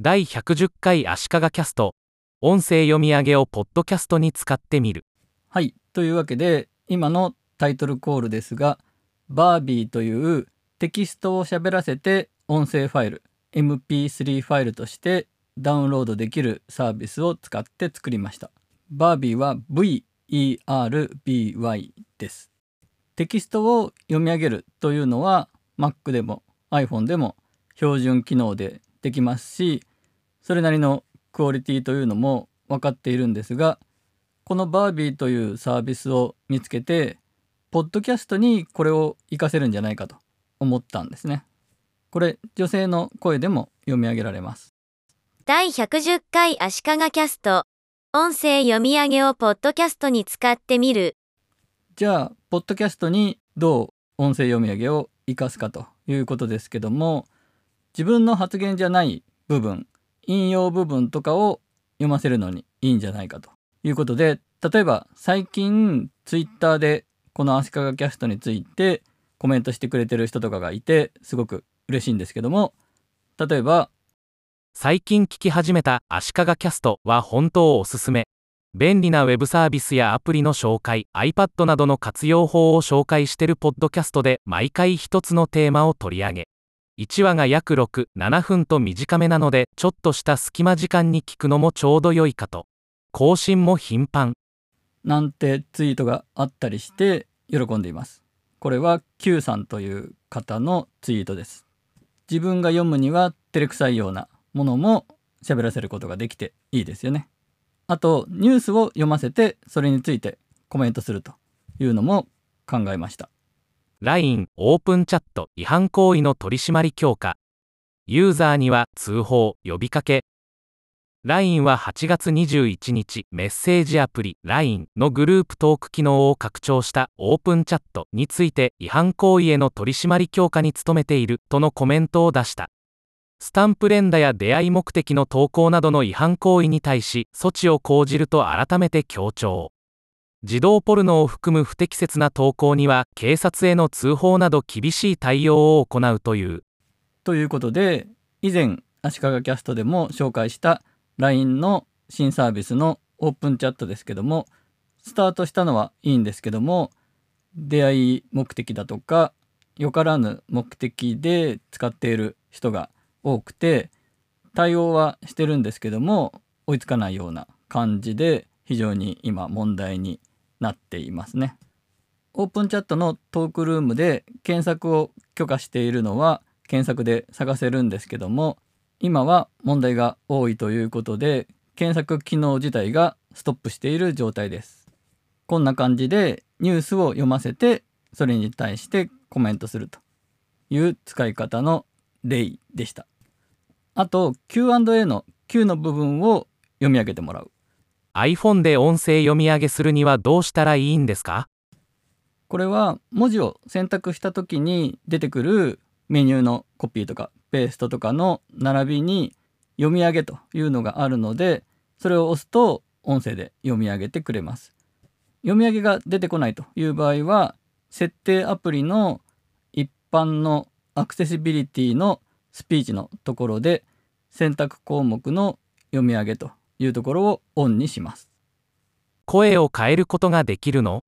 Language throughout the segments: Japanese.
第110回足利キャスト音声読み上げをポッドキャストに使ってみるはい。というわけで、今のタイトルコールですが、バービーというテキストを喋らせて音声ファイル、MP3 ファイルとしてダウンロードできるサービスを使って作りました。バービーは VERBY です。テキストを読み上げるというのは Mac でも iPhone でも標準機能でできますし、それなりのクオリティというのも分かっているんですが、このバービーというサービスを見つけて、ポッドキャストにこれを活かせるんじゃないかと思ったんですね。これ、女性の声でも読み上げられます。第110回足利キャスト。音声読み上げをポッドキャストに使ってみる。じゃあ、ポッドキャストにどう音声読み上げを活かすかということですけども、自分の発言じゃない部分、引用部分とかを読ませるのにいいんじゃないかということで、例えば最近ツイッターでこの足利キャストについてコメントしてくれてる人とかがいて、すごく嬉しいんですけども、例えば、最近聞き始めた足利キャストは本当おすすめ。便利なウェブサービスやアプリの紹介 iPad などの活用法を紹介してるポッドキャストで毎回一つのテーマを取り上げ。1話が約67分と短めなのでちょっとした隙間時間に聞くのもちょうど良いかと更新も頻繁なんてツイートがあったりして喜んでいます。これは Q さんという方のツイートです。自分が読むには照れくさいようなものも喋らせることができていいですよね。あとニュースを読ませてそれについてコメントするというのも考えました。LINE オープンチャット違反行為の取り締まり強化。ユーザーには通報呼びかけ。LINE は8月21日メッセージアプリ LINE のグループトーク機能を拡張したオープンチャットについて違反行為への取り締まり強化に努めているとのコメントを出した。スタンプ連打や出会い目的の投稿などの違反行為に対し措置を講じると改めて強調。児童ポルノを含む不適切な投稿には警察への通報など厳しい対応を行うという。ということで以前足利キャストでも紹介した LINE の新サービスのオープンチャットですけどもスタートしたのはいいんですけども出会い目的だとかよからぬ目的で使っている人が多くて対応はしてるんですけども追いつかないような感じで非常に今問題になっていますね。オープンチャットのトークルームで検索を許可しているのは検索で探せるんですけども今は問題が多いということで検索機能自体がストップしている状態です。こんな感じでニュースを読ませてそれに対してコメントするという使い方の例でした。あと Q&A の Q の部分を読み上げてもらう。iPhone で音声読み上げするにはどうしたらいいんですか？これは文字を選択した時に出てくるメニューのコピーとかペーストとかの並びに読み上げというのがあるのでそれを押すと音声で読み上げてくれます。読み上げが出てこないという場合は設定アプリの一般のアクセシビリティのスピーチのところで選択項目の読み上げというところをオンにします。声を変えることができるの？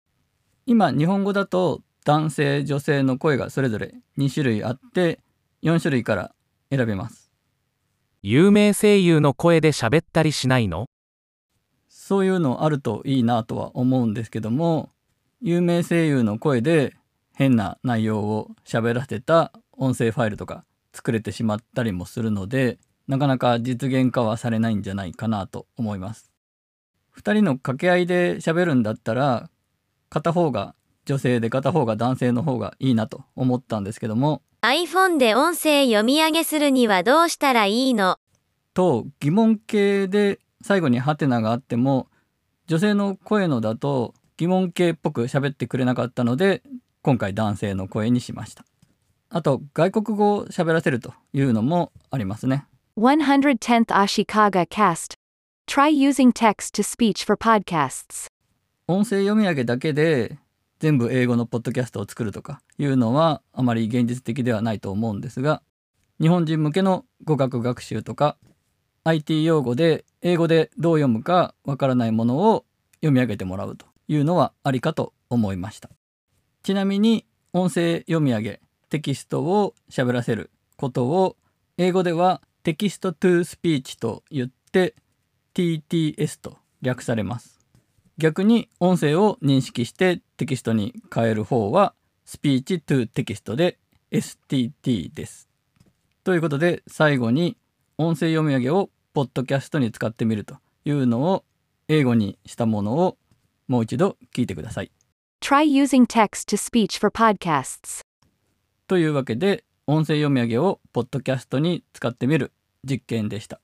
今日本語だと男性女性の声がそれぞれ2種類あって4種類から選べます。有名声優の声で喋ったりしないの？そういうのあるといいなとは思うんですけども有名声優の声で変な内容を喋らせた音声ファイルとか作れてしまったりもするのでなかなか実現化はされないんじゃないかなと思います。2人の掛け合いで喋るんだったら片方が女性で片方が男性の方がいいなと思ったんですけども iPhone で音声読み上げするにはどうしたらいいの？と疑問形で最後にハテナがあっても女性の声のだと疑問形っぽく喋ってくれなかったので今回男性の声にしました。あと外国語を喋らせるというのもありますね 110th Ashikaga Cast. Try using text to speech for podcasts. 音声読み上げだけで全部英語のポッドキャストを作るとかいうのはあまり現実的ではないと思うんですが日本人向けの語学学習とか IT 用語で英語でどう読むかわからないものを読み上げてもらうというのはありかと思いました。ちなみに音声読み上げテキストを喋らせることを英語では Text to Speech と言って TTS と略されます。逆に音声を認識してテキストに変える方はスピーチトゥテキストで STT です。ということで最後に音声読み上げをポッドキャストに使ってみるというのを英語にしたものをもう一度聞いてください。Try using text to speech for podcasts. というわけで音声読み上げをポッドキャストに使ってみる実験でした。